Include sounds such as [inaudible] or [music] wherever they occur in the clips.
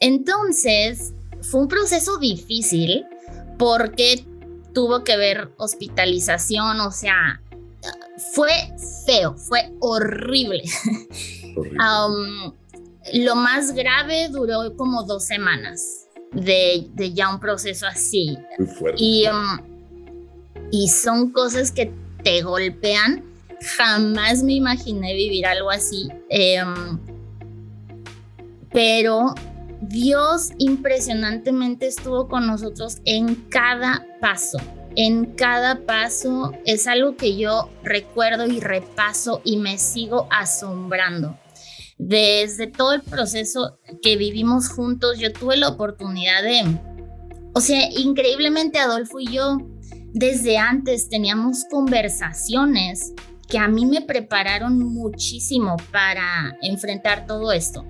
entonces, fue un proceso difícil porque tuvo que ver hospitalización, o sea, fue feo, fue horrible. lo más grave duró como dos semanas de, ya un proceso así. Muy fuerte. Y, y son cosas que te golpean. Jamás me imaginé vivir algo así. Em, pero Dios impresionantemente estuvo con nosotros en cada paso. En cada paso es algo que yo recuerdo y repaso y me sigo asombrando. Desde todo el proceso que vivimos juntos, yo tuve la oportunidad de, o sea, increíblemente Adolfo y yo, desde antes teníamos conversaciones que a mí me prepararon muchísimo para enfrentar todo esto.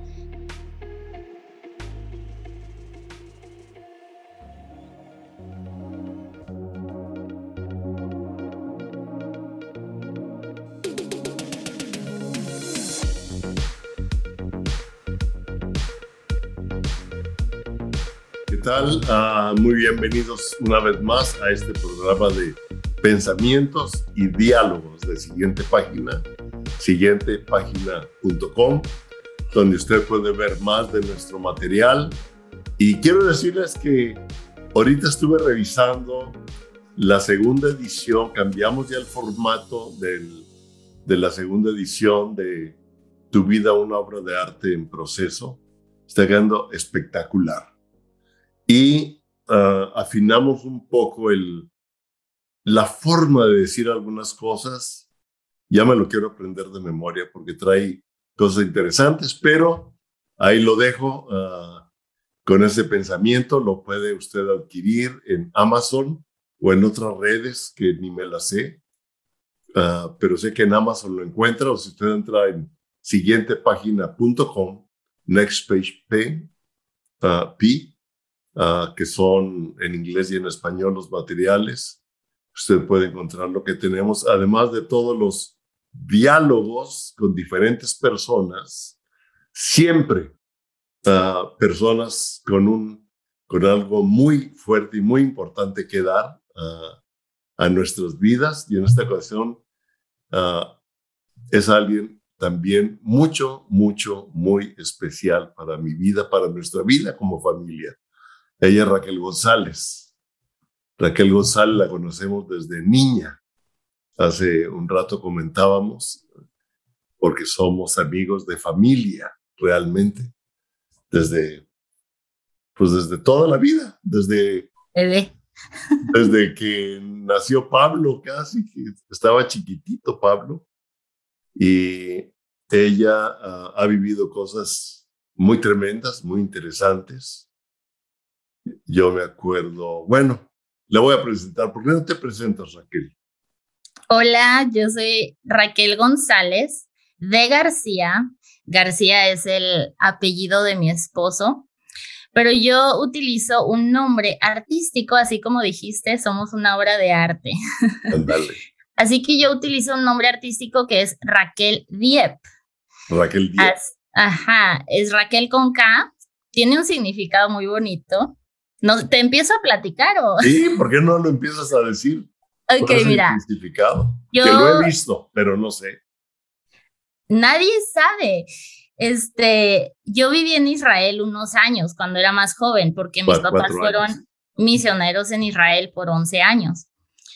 Tal? Ah, muy bienvenidos una vez más a este programa de pensamientos y diálogos de siguiente página, siguientepágina.com, donde usted puede ver más de nuestro material. Y quiero decirles que ahorita estuve revisando la segunda edición, cambiamos ya el formato del, de la segunda edición de Tu vida, una obra de arte en proceso. Está quedando espectacular y ah, afinamos un poco el, la forma de decir algunas cosas. Ya me lo quiero aprender de memoria porque trae cosas interesantes, pero ahí lo dejo ah, con ese pensamiento. Lo puede usted adquirir en Amazon o en otras redes que ni me las sé, ah, pero sé que en Amazon lo encuentra o si usted entra en siguientepágina.com, next page P, Ah, que son en inglés y en español los materiales. Usted puede encontrar lo que tenemos, además de todos los diálogos con diferentes personas, siempre uh, personas con, un, con algo muy fuerte y muy importante que dar uh, a nuestras vidas. Y en esta ocasión es alguien también mucho, mucho, muy especial para mi vida, para nuestra vida como familia. Ella es Raquel González. Raquel González la conocemos desde niña. Hace un rato comentábamos, porque somos amigos de familia, realmente. Desde, pues desde toda la vida, desde... Desde que nació Pablo, casi, que estaba chiquitito Pablo. Y ella ha vivido cosas muy tremendas, muy interesantes yo me acuerdo, bueno, le voy a presentar. ¿Por qué no te presentas, Raquel? Hola, yo soy Raquel González de García. García es el apellido de mi esposo, pero yo utilizo un nombre artístico, así como dijiste, somos una obra de arte. Andale. [laughs] así que yo utilizo un nombre artístico que es Raquel Diep. Raquel Diep. ajá, es Raquel con K. Tiene un significado muy bonito. No, ¿Te empiezo a platicar o...? Sí, ¿por qué no lo empiezas a decir? Ok, mira. Yo, que lo he visto, pero no sé. Nadie sabe. Este, yo viví en Israel unos años cuando era más joven, porque mis papás fueron misioneros en Israel por 11 años.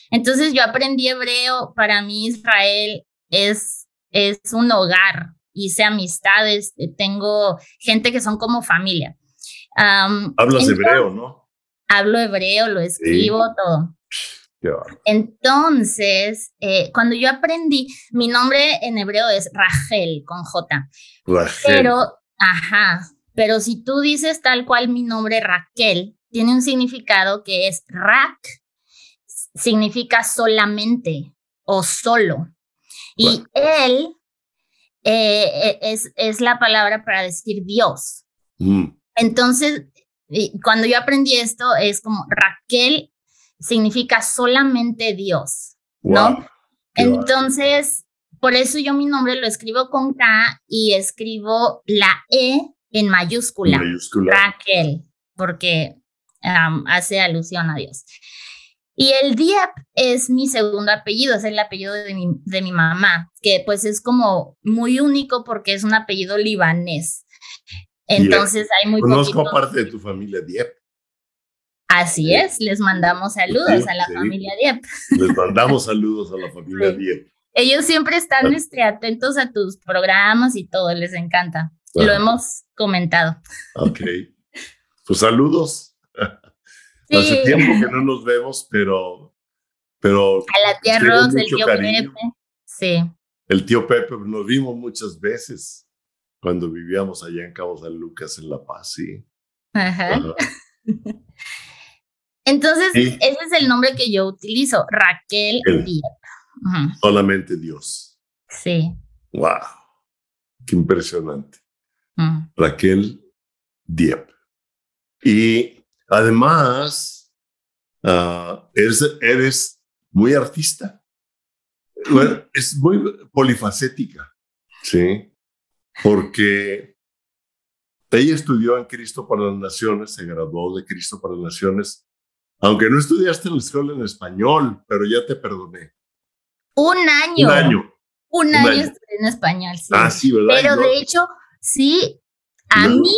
Entonces yo aprendí hebreo. Para mí Israel es, es un hogar. Hice amistades, tengo gente que son como familia. Hablas hebreo, ¿no? Hablo hebreo, lo escribo, todo. Entonces, eh, cuando yo aprendí, mi nombre en hebreo es Rachel, con J. Rachel. Pero, ajá, pero si tú dices tal cual mi nombre Raquel, tiene un significado que es Rak, significa solamente o solo. Y él eh, e, es, es la palabra para decir Dios. Mm. Entonces, cuando yo aprendí esto, es como Raquel significa solamente Dios, ¿no? Entonces, por eso yo mi nombre lo escribo con K y escribo la E en mayúscula, mayúscula. Raquel, porque hace alusión a Dios. Y el Diep es mi segundo apellido, es el apellido de mi, de mi mamá, que pues es como muy único porque es un apellido libanés. Entonces hay muy Conozco parte de tu familia Diep. Así es, les mandamos saludos a la familia Diep. Les mandamos saludos a la familia Diep. Ellos siempre están este, atentos a tus programas y todo, les encanta. Lo hemos comentado. Ok. Pues saludos. [laughs] Hace tiempo que no nos vemos, pero. pero a la tía Rox, el tío Pepe. Sí. El tío Pepe, nos vimos muchas veces cuando vivíamos allá en Cabo San Lucas, en La Paz, sí. Ajá. [laughs] Entonces, ese es el nombre que yo utilizo, Raquel Díaz. Solamente Dios. Sí. Wow. Qué impresionante. Raquel Diep. Y además, uh, eres, muy artista. Bueno, es muy polifacética, ¿sí? Porque ella estudió en Cristo para las Naciones, se graduó de Cristo para las Naciones, aunque no estudiaste en la escuela en español, pero ya te perdoné. Un año. Un año. Un, año, estudié en español, sí. Ah, sí, ¿verdad? Pero de hecho, sí, a mí,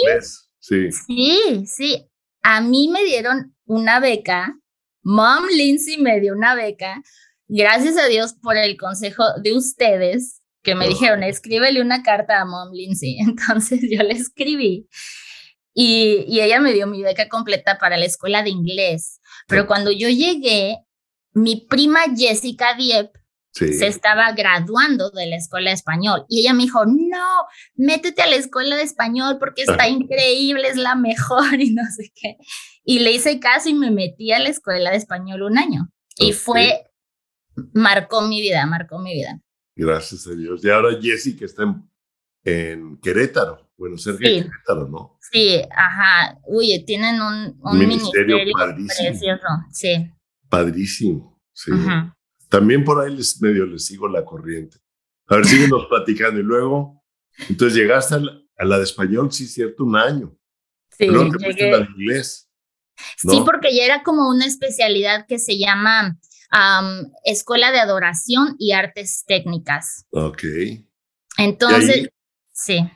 sí. sí, sí, a mí me dieron una beca, Mom Lindsay me dio una beca, gracias a Dios por el consejo de ustedes que me dijeron, escríbele una carta a Mom Lindsay. [laughs] Entonces yo le escribí y, y, ella me dio mi beca completa para la escuela de inglés. Pero cuando yo llegué, mi prima Jessica Diep se estaba graduando de la escuela de español y ella me dijo, no, métete a la escuela de español porque está increíble, es la mejor [laughs] y no sé qué. Y le hice caso y me metí a la escuela de español un año y fue, marcó mi vida, marcó mi vida. Gracias a Dios. Y ahora Jessica está en, Querétaro, bueno, cerca de Querétaro, ¿no? Sí, ajá. Uy, tienen un, ministerio, precioso, sí. Padrísimo, sí. También por ahí les medio les sigo la corriente. A ver, síguenos platicando. Y luego, entonces llegaste a la, de español, sí, cierto, un año. Sí, llegué. La de inglés. Sí, porque ya era como una especialidad que se llama Escuela de Adoración y Artes Técnicas. Ok. Entonces, sí.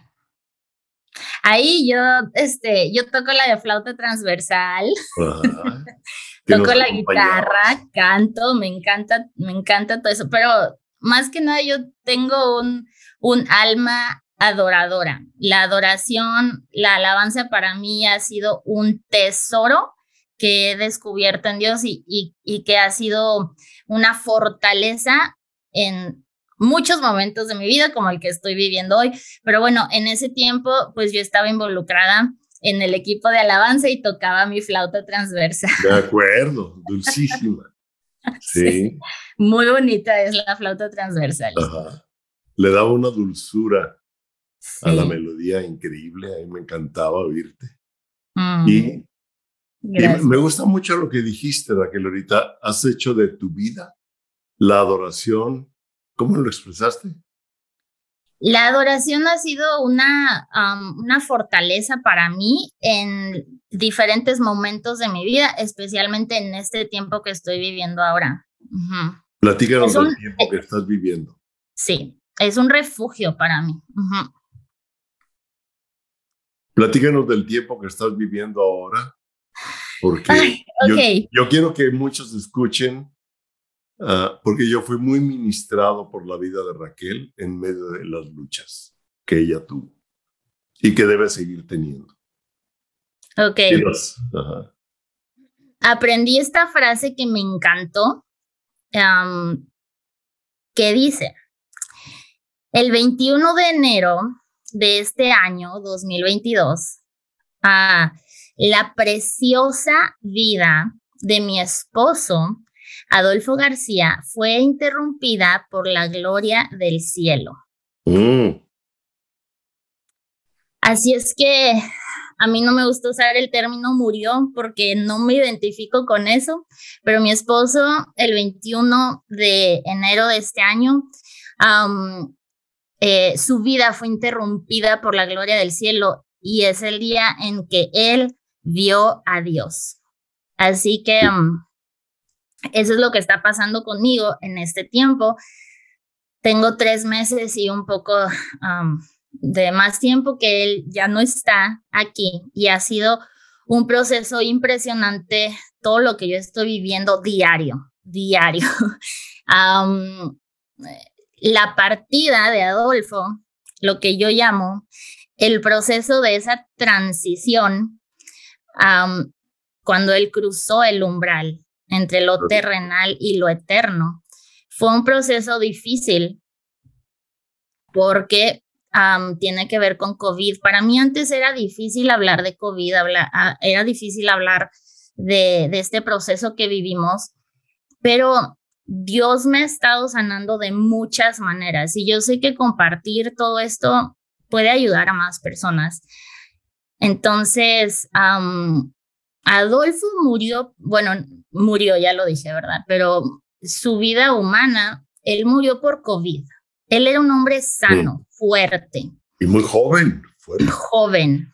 Ahí yo, este, yo toco la de flauta transversal. [laughs] toco la guitarra, canto, me encanta, me encanta todo eso, pero más que nada yo tengo un, un alma adoradora. La adoración, la alabanza para mí ha sido un tesoro que he descubierto en Dios y, y, y que ha sido una fortaleza en muchos momentos de mi vida, como el que estoy viviendo hoy. Pero bueno, en ese tiempo, pues yo estaba involucrada en el equipo de alabanza y tocaba mi flauta transversa. De acuerdo, dulcísima. [laughs] Sí. Muy bonita es la flauta transversal. Ajá. Le daba una dulzura a la melodía increíble, a mí me encantaba oírte. Mm. Y, me gusta mucho lo que dijiste, Raquel, ahorita. Has hecho de tu vida la adoración. ¿Cómo lo expresaste? La adoración ha sido una, una fortaleza para mí en diferentes momentos de mi vida, especialmente en este tiempo que estoy viviendo ahora. Platícanos del tiempo que estás viviendo. Sí, es un refugio para mí. Platícanos del tiempo que estás viviendo ahora, porque yo quiero que muchos escuchen Ah, porque yo fui muy ministrado por la vida de Raquel en medio de las luchas que ella tuvo y que debe seguir teniendo. Ok. Aprendí esta frase que me encantó, que dice, el 21 de enero de este año, 2022, ah, la preciosa vida de mi esposo Adolfo García fue interrumpida por la gloria del cielo. Mm. Así es que a mí no me gusta usar el término murió porque no me identifico con eso, pero mi esposo el 21 de enero de este año, eh, su vida fue interrumpida por la gloria del cielo y es el día en que él vio a Dios. Así que um, eso es lo que está pasando conmigo en este tiempo. Tengo tres meses y un poco um, de más tiempo que él ya no está aquí y ha sido un proceso impresionante todo lo que yo estoy viviendo diario, diario. [laughs] la partida de Adolfo, lo que yo llamo el proceso de esa transición, cuando él cruzó el umbral entre lo terrenal y lo eterno, fue un proceso difícil porque tiene que ver con COVID. Para mí antes era difícil hablar de COVID, ah, era difícil hablar de, de este proceso que vivimos, pero Dios me ha estado sanando de muchas maneras y yo sé que compartir todo esto puede ayudar a más personas. Entonces, Adolfo murió, bueno, murió, ya lo dije, ¿verdad? Pero su vida humana, él murió por COVID. Él era un hombre sano, fuerte. Y muy joven. Fuerte. Joven.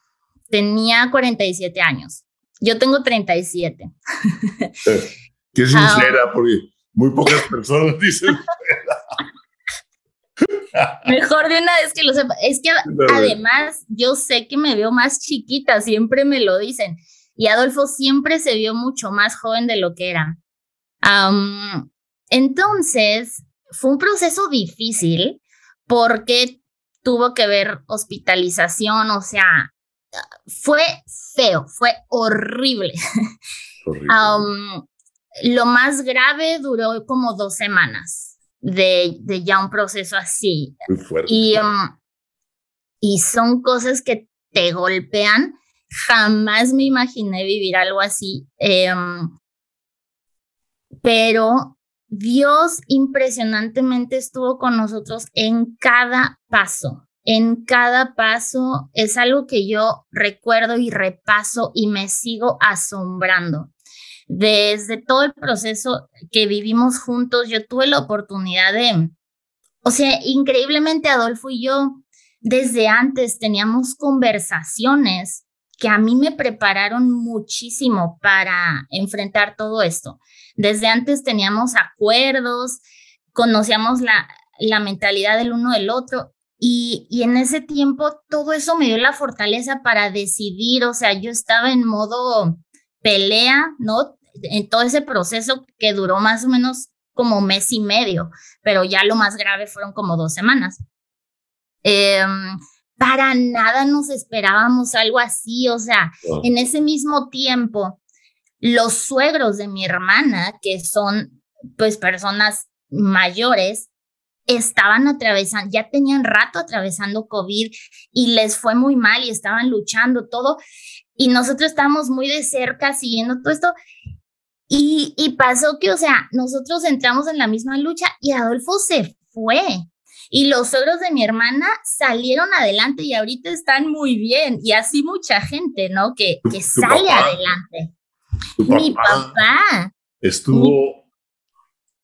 Tenía 47 años. Yo tengo 37. Eh, qué sincera, porque muy pocas personas dicen. [laughs] Mejor de una vez que lo sepa. Es que además yo sé que me veo más chiquita, siempre me lo dicen. Y Adolfo siempre se vio mucho más joven de lo que era. entonces, fue un proceso difícil porque tuvo que ver hospitalización, o sea, fue feo, fue horrible. lo más grave duró como dos semanas de, de ya un proceso así. Y, y son cosas que te golpean. Jamás me imaginé vivir algo así. Em, pero Dios impresionantemente estuvo con nosotros en cada paso. En cada paso es algo que yo recuerdo y repaso y me sigo asombrando. Desde todo el proceso que vivimos juntos, yo tuve la oportunidad de, o sea, increíblemente Adolfo y yo, desde antes teníamos conversaciones que a mí me prepararon muchísimo para enfrentar todo esto. Desde antes teníamos acuerdos, conocíamos la, la mentalidad del uno del otro y, y, en ese tiempo todo eso me dio la fortaleza para decidir, o sea, yo estaba en modo pelea, ¿no? En todo ese proceso que duró más o menos como mes y medio, pero ya lo más grave fueron como dos semanas. Em, para nada nos esperábamos algo así, o sea, en ese mismo tiempo los suegros de mi hermana, que son pues personas mayores, estaban atravesando, ya tenían rato atravesando COVID y les fue muy mal y estaban luchando todo. Y nosotros estábamos muy de cerca siguiendo todo esto. Y, y pasó que, o sea, nosotros entramos en la misma lucha y Adolfo se fue. Y los suegros de mi hermana salieron adelante y ahorita están muy bien. Y así mucha gente, ¿no? Que, que sale adelante mi papá estuvo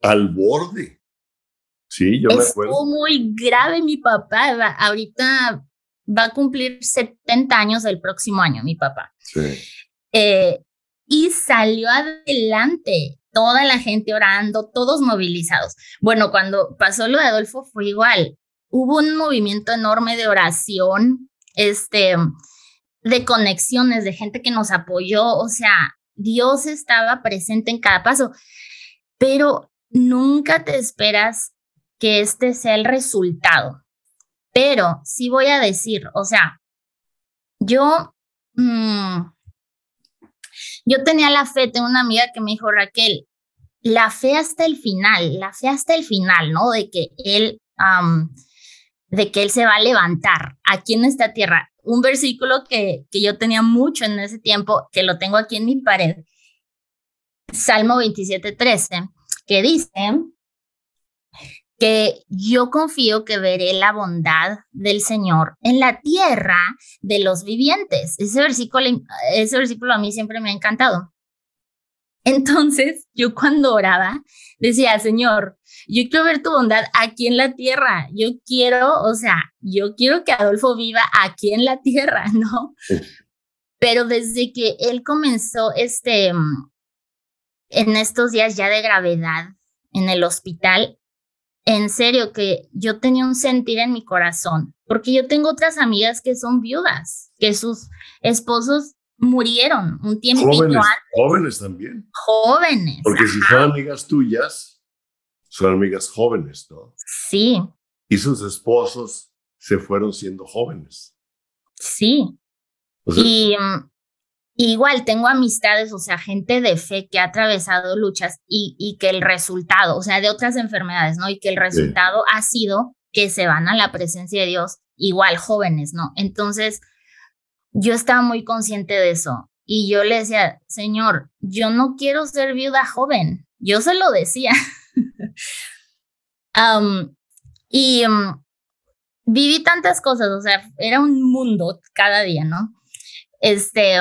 al borde. Sí, yo me acuerdo. Estuvo muy grave mi papá. ahorita va a cumplir 70 años el próximo año, mi papá. Sí. Eh, y salió adelante, toda la gente orando, todos movilizados. Bueno, cuando pasó lo de Adolfo fue igual. Hubo un movimiento enorme de oración, este, de conexiones, de gente que nos apoyó. O sea, Dios estaba presente en cada paso, pero nunca te esperas que este sea el resultado. Pero sí voy a decir, o sea, yo, mm, yo tenía la fe, tengo una amiga que me dijo, Raquel, la fe hasta el final, la fe hasta el final, ¿no? De que él, de que él se va a levantar aquí en esta tierra un versículo que, que yo tenía mucho en ese tiempo, que lo tengo aquí en mi pared, Salmo 27, 13, que dice que yo confío que veré la bondad del Señor en la tierra de los vivientes. Ese versículo, ese versículo a mí siempre me ha encantado. Entonces, yo cuando oraba, decía, Señor, yo quiero ver tu bondad aquí en la tierra. Yo quiero, o sea, yo quiero que Adolfo viva aquí en la tierra, [laughs] ¿no? Pero desde que él comenzó este, en estos días ya de gravedad en el hospital, en serio que yo tenía un sentir en mi corazón, porque yo tengo otras amigas que son viudas, que sus esposos murieron un tiempo jóvenes, antes. Jóvenes también. Jóvenes. Porque si son amigas tuyas, son amigas jóvenes, ¿no? Sí. Y sus esposos se fueron siendo jóvenes. Sí. y mm, igual tengo amistades, o sea, gente de fe que ha atravesado luchas y, y que el resultado, o sea, de otras enfermedades, ¿no? Y que el resultado ha sido que se van a la presencia de Dios, igual jóvenes, ¿no? Entonces, yo estaba muy consciente de eso y yo le decía, Señor, yo no quiero ser viuda joven. Yo se lo decía. [laughs] y viví tantas cosas, o sea, era un mundo cada día, ¿no? Este,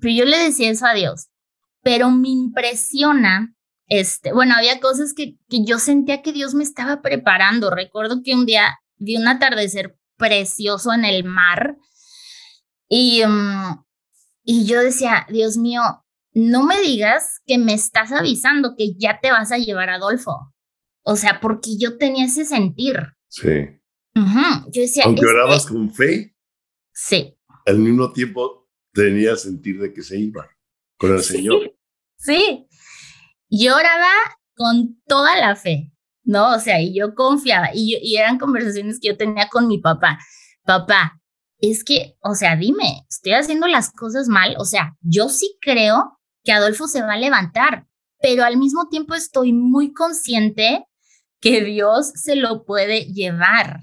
pero yo le decía eso a Dios, pero me impresiona, este, bueno, había cosas que, que yo sentía que Dios me estaba preparando. Recuerdo que un día vi un atardecer precioso en el mar y, mm, y yo decía, Dios mío, no me digas que me estás avisando que ya te vas a llevar a Adolfo. O sea, porque yo tenía ese sentir. Sí. Yo decía. Aunque orabas con fe. Sí. Al mismo tiempo tenía sentir de que se iba con el Señor. Sí. Yo oraba con toda la fe, ¿no? O sea, y yo confiaba. Y, y eran conversaciones que yo tenía con mi papá. Papá, es que, o sea, dime, estoy haciendo las cosas mal, o sea, yo sí creo que Adolfo se va a levantar, pero al mismo tiempo estoy muy consciente que Dios se lo puede llevar.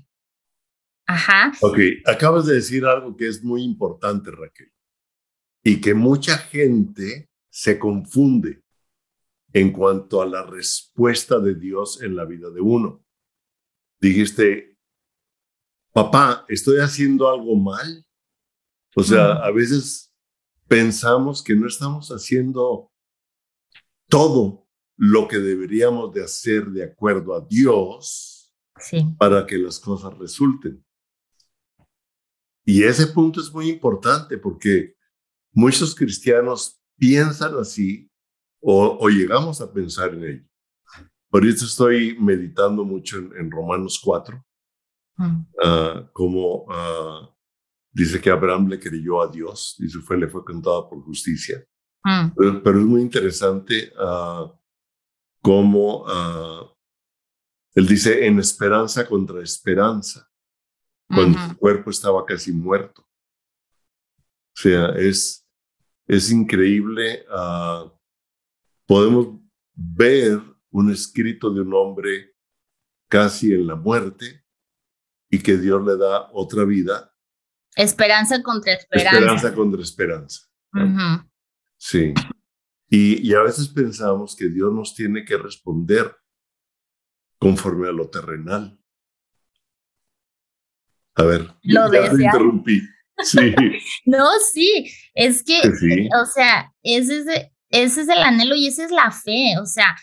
Ajá. Ok, acabas de decir algo que es muy importante, Raquel, y que mucha gente se confunde en cuanto a la respuesta de Dios en la vida de uno. Dijiste, papá, ¿estoy haciendo algo mal? O sea, a veces pensamos que no estamos haciendo todo lo que deberíamos de hacer de acuerdo a Dios para que las cosas resulten. Y ese punto es muy importante porque muchos cristianos piensan así o, llegamos a pensar en ello. Ahorita estoy meditando mucho en, en Romanos 4 Ah, como ah, dice que Abraham le creyó a Dios y su fe le fue contada por justicia. Pero, es muy interesante uh, cómo él dice en esperanza contra esperanza, cuando su cuerpo estaba casi muerto. O sea, es, es increíble. podemos ver un escrito de un hombre casi en la muerte, y que Dios le da otra vida. Esperanza contra esperanza. Esperanza contra esperanza. Sí. Y, y, a veces pensamos que Dios nos tiene que responder conforme a lo terrenal. A ver, lo ya interrumpí. Sí. [laughs] no, sí, es que, o sea, ese es, ese es el anhelo y esa es la fe, o sea,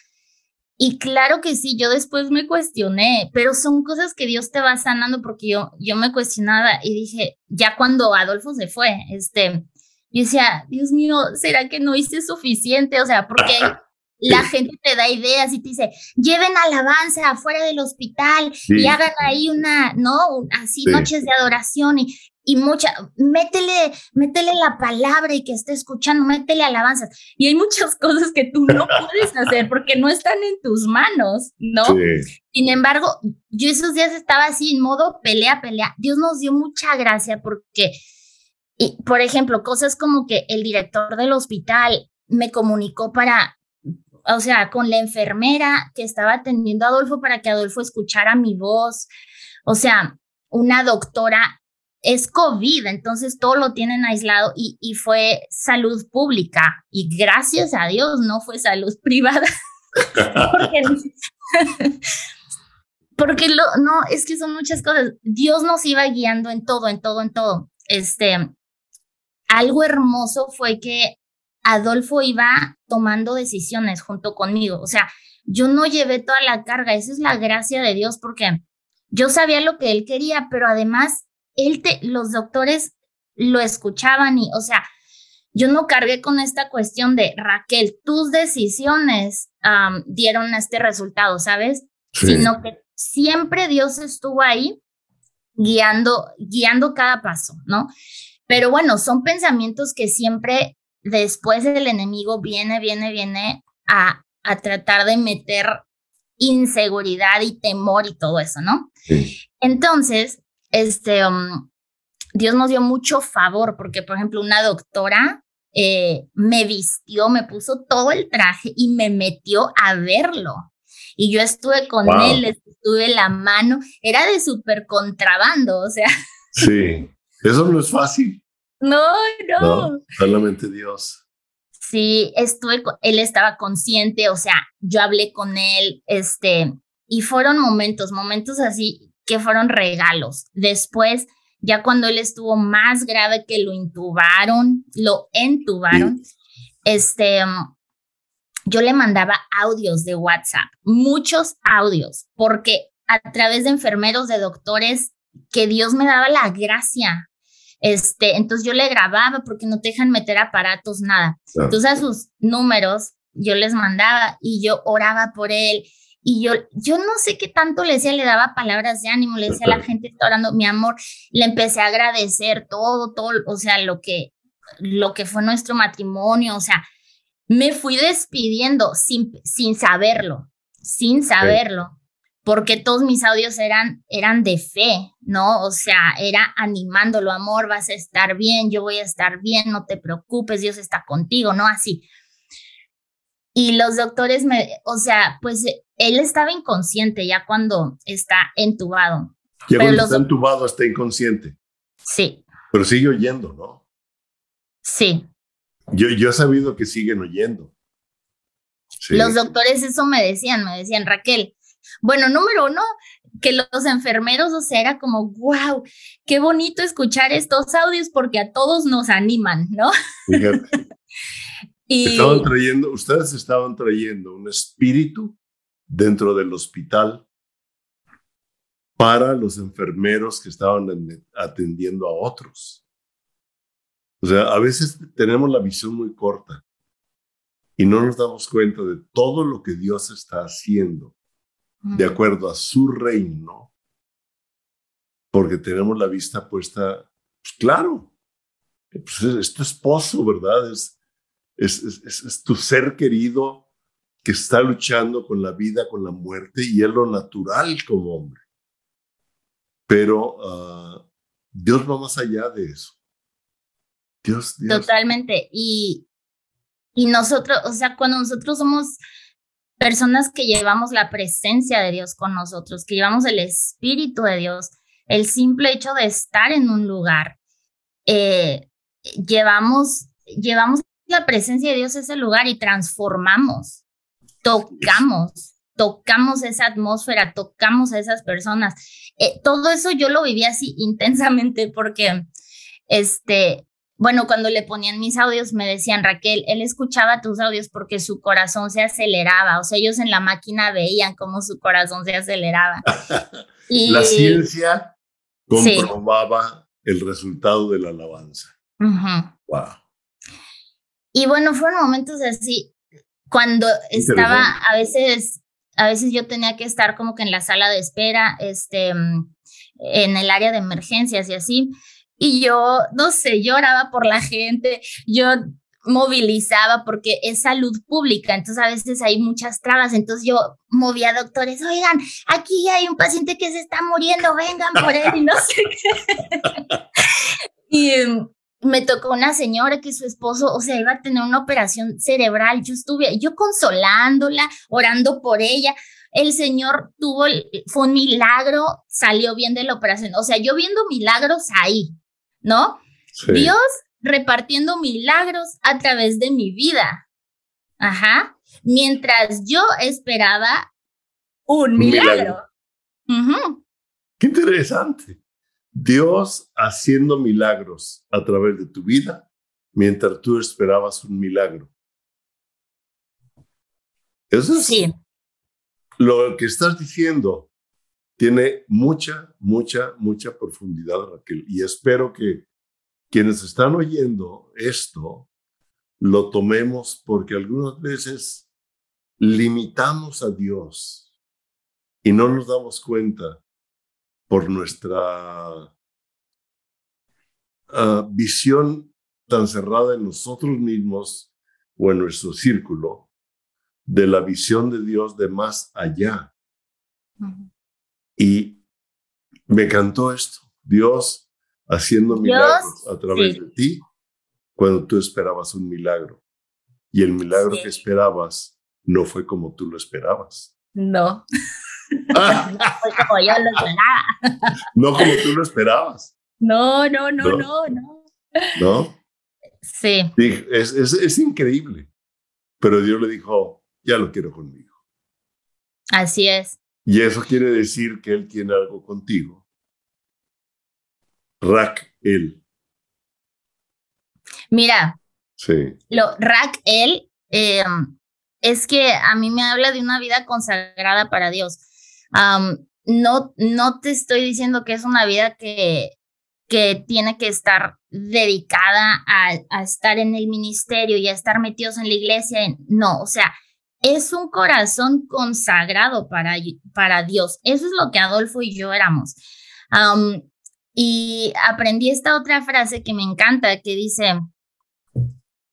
y claro que sí, yo después me cuestioné, pero son cosas que Dios te va sanando porque yo, yo me cuestionaba y dije, ya cuando Adolfo se fue, este, yo decía, Dios mío, ¿será que no hice suficiente? O sea, porque la gente te da ideas y te dice, lleven alabanza afuera del hospital y hagan ahí una, ¿no? Así noches de adoración y, y mucha, métele, métele la palabra y que esté escuchando, métele alabanzas. Y hay muchas [laughs] cosas que tú no puedes hacer porque no están en tus manos, ¿no? Sin embargo, yo esos días estaba así en modo pelea, pelea. Dios nos dio mucha gracia porque, y, por ejemplo, cosas como que el director del hospital me comunicó para, o sea, con la enfermera que estaba atendiendo a Adolfo para que Adolfo escuchara mi voz. O sea, una doctora es COVID, entonces todo lo tienen aislado y, y, fue salud pública y gracias a Dios no fue salud [laughs] privada. [laughs] [laughs] porque, lo, no, es que son muchas cosas. Dios nos iba guiando en todo, en todo, en todo. Este, algo hermoso fue que Adolfo iba tomando decisiones junto conmigo. O sea, yo no llevé toda la carga. Esa es la gracia de Dios porque yo sabía lo que él quería, pero además él te, los doctores lo escuchaban y, o sea, yo no cargué con esta cuestión de Raquel, tus decisiones dieron este resultado, ¿sabes? Sino que siempre Dios estuvo ahí guiando, guiando cada paso, ¿no? Pero bueno, son pensamientos que siempre después el enemigo viene, viene, viene a, a tratar de meter inseguridad y temor y todo eso, ¿no? Entonces, este, um, Dios nos dio mucho favor porque, por ejemplo, una doctora eh, me vistió, me puso todo el traje y me metió a verlo. Y yo estuve con él, estuve la mano, era de súper contrabando, o sea. [laughs] Sí, eso no es fácil. No, no. no solamente Dios. Sí, estuve, él estaba consciente, o sea, yo hablé con él, este, y fueron momentos, momentos así que fueron regalos. Después, ya cuando él estuvo más grave que lo intubaron, lo entubaron, este, yo le mandaba audios de WhatsApp, muchos audios, porque a través de enfermeros, de doctores, que Dios me daba la gracia este, entonces yo le grababa porque no te dejan meter aparatos, nada. Entonces a sus números yo les mandaba y yo oraba por él. Y yo, yo no sé qué tanto le decía, le daba palabras de ánimo, le decía a la gente, está orando, mi amor, le empecé a agradecer todo, todo, o sea, lo que, lo que fue nuestro matrimonio, o sea, me fui despidiendo sin, sin saberlo, sin saberlo porque todos mis audios eran, eran de fe, ¿no? O sea, era animándolo, amor, vas a estar bien, yo voy a estar bien, no te preocupes, Dios está contigo, ¿no? Así. Y los doctores me, o sea, pues él estaba inconsciente ya cuando está entubado. Ya cuando está entubado está inconsciente. Sí. Pero sigue oyendo, ¿no? Sí. Yo, yo he sabido que siguen oyendo. Los doctores eso me decían, me decían, Raquel, bueno, número uno, que los enfermeros, o sea, era como, wow, qué bonito escuchar estos audios porque a todos nos animan, ¿no? Fíjate. Y... Estaban trayendo, ustedes estaban trayendo un espíritu dentro del hospital para los enfermeros que estaban atendiendo a otros. O sea, a veces tenemos la visión muy corta y no nos damos cuenta de todo lo que Dios está haciendo de acuerdo a su reino, porque tenemos la vista puesta, pues claro, pues es, tu esposo, ¿verdad? Es, es, tu ser querido que está luchando con la vida, con la muerte, y es lo natural como hombre. Pero ah, Dios va más allá de eso. Dios. Totalmente. Y, y nosotros, o sea, cuando nosotros somos personas que llevamos la presencia de Dios con nosotros, que llevamos el Espíritu de Dios, el simple hecho de estar en un lugar, eh, llevamos, llevamos la presencia de Dios a ese lugar y transformamos, tocamos, tocamos esa atmósfera, tocamos a esas personas. Eh, todo eso yo lo viví así intensamente porque, este, bueno, cuando le ponían mis audios me decían, Raquel, él escuchaba tus audios porque su corazón se aceleraba, o sea, ellos en la máquina veían cómo su corazón se aceleraba. [laughs] y, la ciencia comprobaba el resultado de la alabanza. Wow. Y bueno, fueron momentos así, cuando estaba, a veces, a veces yo tenía que estar como que en la sala de espera, este, en el área de emergencias y así, y yo, no sé, lloraba por la gente, yo movilizaba porque es salud pública, entonces a veces hay muchas trabas, entonces yo movía a doctores, oigan, aquí hay un paciente que se está muriendo, vengan por él y no sé qué. [laughs] y me tocó una señora que su esposo, o sea, iba a tener una operación cerebral, yo estuve, yo consolándola, orando por ella, el Señor tuvo, fue un milagro, salió bien de la operación, o sea, yo viendo milagros ahí, ¿no? Dios repartiendo milagros a través de mi vida. Ajá. Mientras yo esperaba un, milagro. Qué interesante. Dios haciendo milagros a través de tu vida mientras tú esperabas un milagro. Eso es Sí, lo que estás diciendo. Tiene mucha, mucha, mucha profundidad, Raquel. Y espero que quienes están oyendo esto lo tomemos porque algunas veces limitamos a Dios y no nos damos cuenta por nuestra ah, visión tan cerrada en nosotros mismos o en nuestro círculo de la visión de Dios de más allá. Y me encantó esto, Dios haciendo Dios, milagros a través sí. de ti cuando tú esperabas un milagro. Y el milagro Sí. que esperabas no fue como tú lo esperabas. no, [laughs] Ah, no fue como yo lo esperaba. no como tú lo esperabas, No, no, no, No. no, no. ¿no? Sí, Es, es, es increíble. Pero Dios le dijo, ya lo quiero conmigo. así es. Y eso quiere decir que Él tiene algo contigo. Raquel. Mira, Sí. lo Raquel eh, es que a mí me habla de una vida consagrada para Dios. No, no te estoy diciendo que es una vida que, que tiene que estar dedicada a, estar en el ministerio y a estar metidos en la iglesia. no, o sea, es un corazón consagrado para, para Dios. Eso es lo que Adolfo y yo éramos. Am, y aprendí esta otra frase que me encanta, que dice,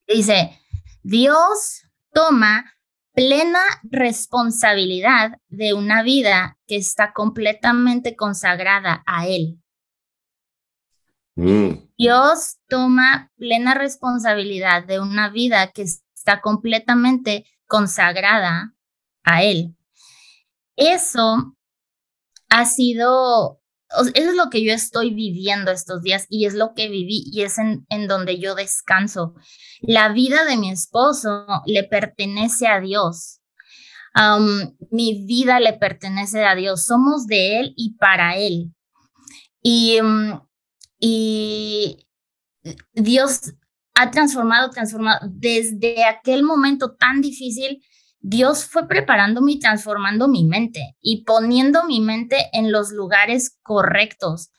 dice, Dios toma plena responsabilidad de una vida que está completamente consagrada a Él. Mm, Dios toma plena responsabilidad de una vida que está completamente consagrada a Él. Eso ha sido, eso es lo que yo estoy viviendo estos días y es lo que viví y es en, en donde yo descanso. La vida de mi esposo le pertenece a Dios. Am, mi vida le pertenece a Dios. Somos de Él y para Él. Y, mm, y Dios ha transformado, transformado. Desde aquel momento tan difícil, Dios fue preparándome y transformando mi mente y poniendo mi mente en los lugares correctos.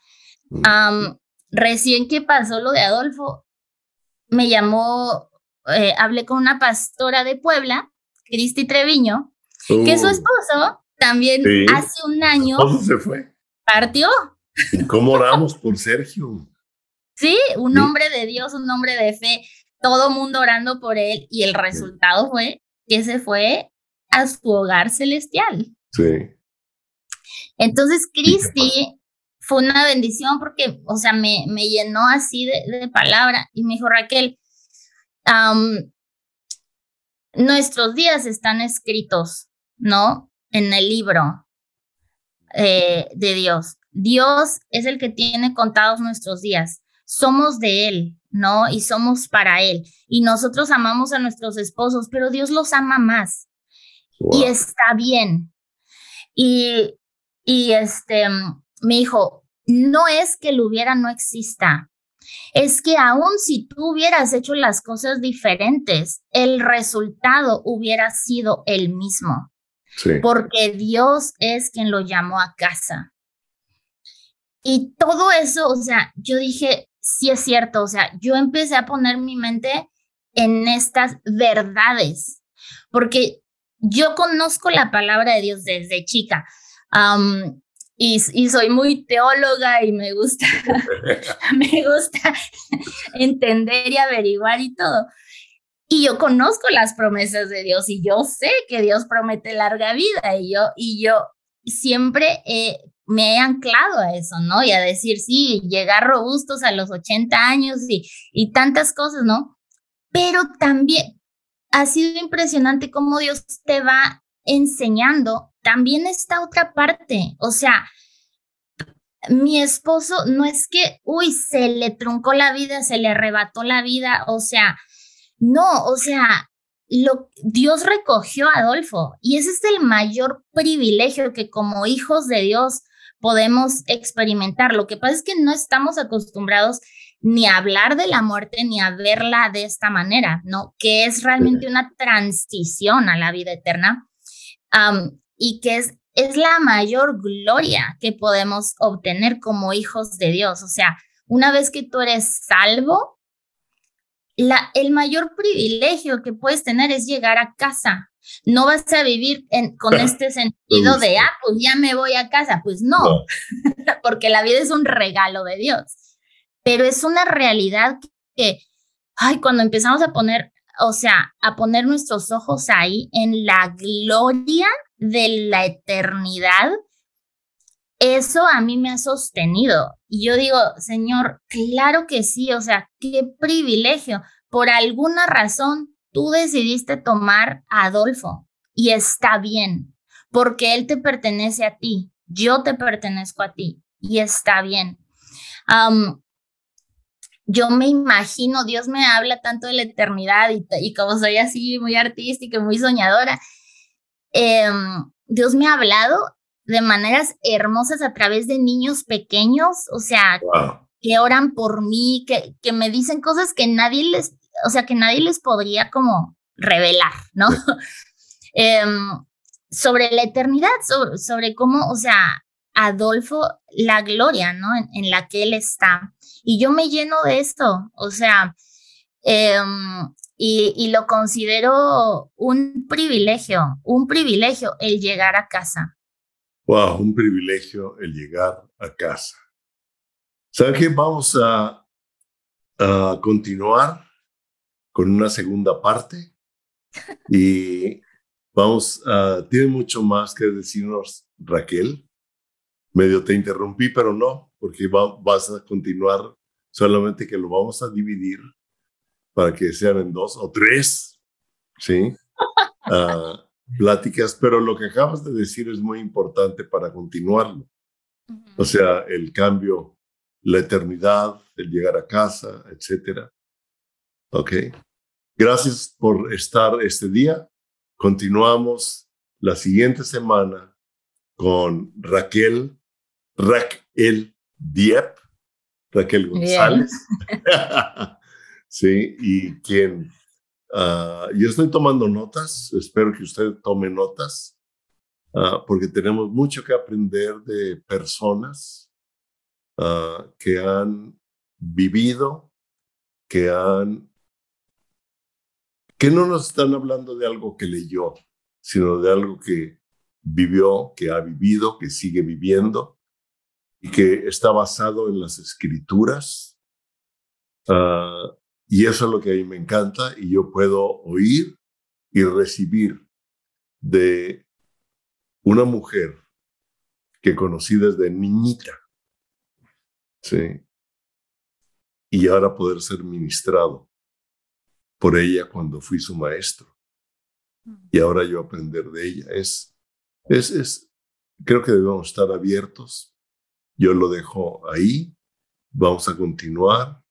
mm. Recién que pasó lo de Adolfo, me llamó, eh, hablé con una pastora de Puebla, Cristi Treviño, que su Uh, esposo también Sí. hace un año ¿Cómo se fue? partió. ¿Y cómo oramos por Sergio? Sí, un Sí. hombre de Dios, un hombre de fe, todo mundo orando por él y el resultado fue que se fue a su hogar celestial. Sí. Entonces? Cristi fue una bendición porque, o sea, me, me llenó así de, de palabra y me dijo, Raquel, nuestros días están escritos, ¿no? En el libro eh, de Dios. Dios es el que tiene contados nuestros días. Somos de Él, ¿no? Y somos para Él. Y nosotros amamos a nuestros esposos, pero Dios los ama más y está bien. Y, y este, me dijo, no es que lo hubiera no exista, es que aun si tú hubieras hecho las cosas diferentes, el resultado hubiera sido el mismo, Sí. porque Dios es quien lo llamó a casa. Y todo eso, o sea, yo dije, sí es cierto, o sea, yo empecé a poner mi mente en estas verdades, porque yo conozco la palabra de Dios desde chica y, y soy muy teóloga y me gusta, [laughs] me gusta entender y averiguar y todo. Y yo conozco las promesas de Dios y yo sé que Dios promete larga vida y yo, y yo siempre eh, me he anclado a eso, ¿no? Y a decir, sí, llegar robustos a los 80 años y, y tantas cosas, ¿no? Pero también ha sido impresionante cómo Dios te va enseñando también esta otra parte. O sea, mi esposo no es que, uy, se le truncó la vida, se le arrebató la vida, o sea, no, o sea, lo, Dios recogió a Adolfo y ese es el mayor privilegio que como hijos de Dios podemos experimentar. Lo que pasa es que no estamos acostumbrados ni a hablar de la muerte ni a verla de esta manera, ¿no? Que es realmente una transición a la vida eterna y que es, es la mayor gloria que podemos obtener como hijos de Dios. O sea, una vez que tú eres salvo, la, el mayor privilegio que puedes tener es llegar a casa. No vas a vivir con este sentido de, ah, pues ya me voy a casa. Pues no, [laughs] porque la vida es un regalo de Dios pero es una realidad que, ay, cuando empezamos a poner, o sea, a poner nuestros ojos ahí en la gloria de la eternidad, eso a mí me ha sostenido. Y yo digo, Señor, claro que sí, o sea, qué privilegio. Por alguna razón, tú decidiste tomar a Adolfo y está bien, porque él te pertenece a ti, yo te pertenezco a ti y está bien. Yo me imagino, Dios me habla tanto de la eternidad y, como soy así muy artística, muy soñadora, em, Dios me ha hablado de maneras hermosas a través de niños pequeños, o sea, que oran por mí, que, que me dicen cosas que nadie les, o sea, que nadie les podría como revelar, ¿no? [laughs] Em, sobre la eternidad, sobre, sobre cómo, o sea, Adolfo, la gloria, ¿no? En, la que él está. Y yo me lleno de esto, o sea, em, y, lo considero un privilegio, un privilegio el llegar a casa. Wow, un privilegio el llegar a casa. ¿Saben qué? Vamos a, a continuar con una segunda parte y vamos a, tiene mucho más que decirnos Raquel medio te interrumpí, pero no, porque vas a continuar, solamente que lo vamos a dividir para que sean en dos o tres, ¿sí? [laughs] Ah, pláticas, pero lo que acabas de decir es muy importante para continuarlo. O sea, el cambio, la eternidad, el llegar a casa, etcétera. Ok. Gracias por estar este día. Continuamos la siguiente semana con Raquel Raquel Diep, Raquel González. [laughs] sí, y quien ah, yo estoy tomando notas, espero que usted tome notas, ah, porque tenemos mucho que aprender de personas ah, que han vivido, que han, que no nos están hablando de algo que leyó, sino de algo que vivió, que ha vivido, que sigue viviendo y que está basado en las escrituras. Ah, y eso es lo que a mí me encanta y yo puedo oír y recibir de una mujer que conocí desde niñita. Sí. Y ahora poder ser ministrado por ella cuando fui su maestro. Y ahora yo aprender de ella. Es, es, es, creo que debemos estar abiertos yo lo dejo ahí. Vamos a continuar.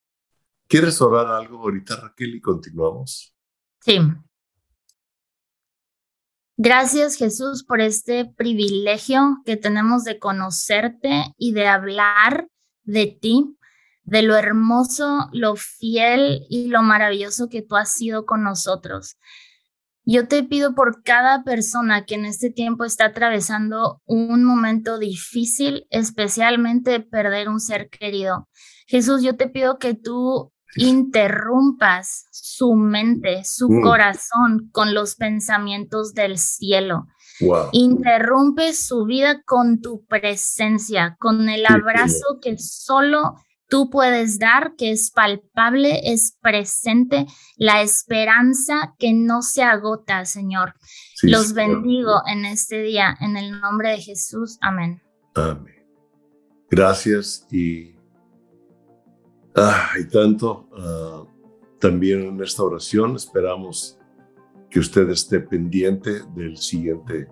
¿Quieres orar algo ahorita, Raquel, y continuamos? Sí. Gracias, Jesús, por este privilegio que tenemos de conocerte y de hablar de ti, de lo hermoso, lo fiel y lo maravilloso que tú has sido con nosotros. Yo te pido por cada persona que en este tiempo está atravesando un momento difícil, especialmente perder un ser querido. Jesús, yo te pido que tú interrumpas su mente, su mm. corazón con los pensamientos del cielo. Interrumpe su vida con tu presencia, con el abrazo que solo tú puedes dar, que es palpable, es presente, la esperanza que no se agota, Señor. Los bendigo en este día, en el nombre de Jesús. Amén. Amén. Gracias y, ah, tanto ah, también en esta oración esperamos que usted esté pendiente del siguiente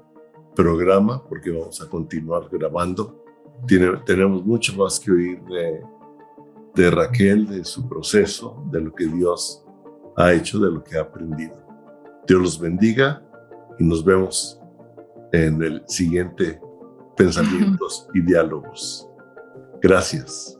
programa porque vamos a continuar grabando. Tiene, tenemos mucho más que oír de de Raquel, de su proceso, de lo que Dios ha hecho, de lo que ha aprendido. Dios los bendiga y nos vemos en el siguiente Pensamientos y Diálogos. Gracias.